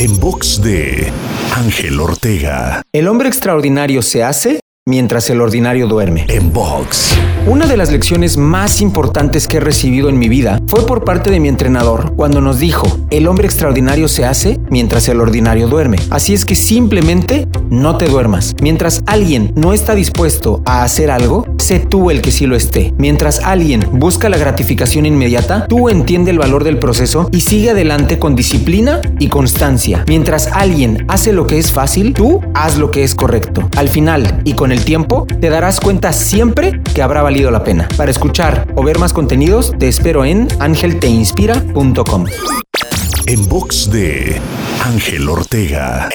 En box de Ángel Ortega. El hombre extraordinario se hace mientras el ordinario duerme. En box. Una de las lecciones más importantes que he recibido en mi vida fue por parte de mi entrenador cuando nos dijo, el hombre extraordinario se hace mientras el ordinario duerme. Así es que simplemente no te duermas. Mientras alguien no está dispuesto a hacer algo, sé tú el que sí lo esté. Mientras alguien busca la gratificación inmediata, tú entiende el valor del proceso y sigue adelante con disciplina y constancia. Mientras alguien hace lo que es fácil, tú haz lo que es correcto. Al final y con el tiempo, te darás cuenta siempre que habrá valido la pena. Para escuchar o ver más contenidos, te espero en angelteinspira.com. En box de Ángel Ortega.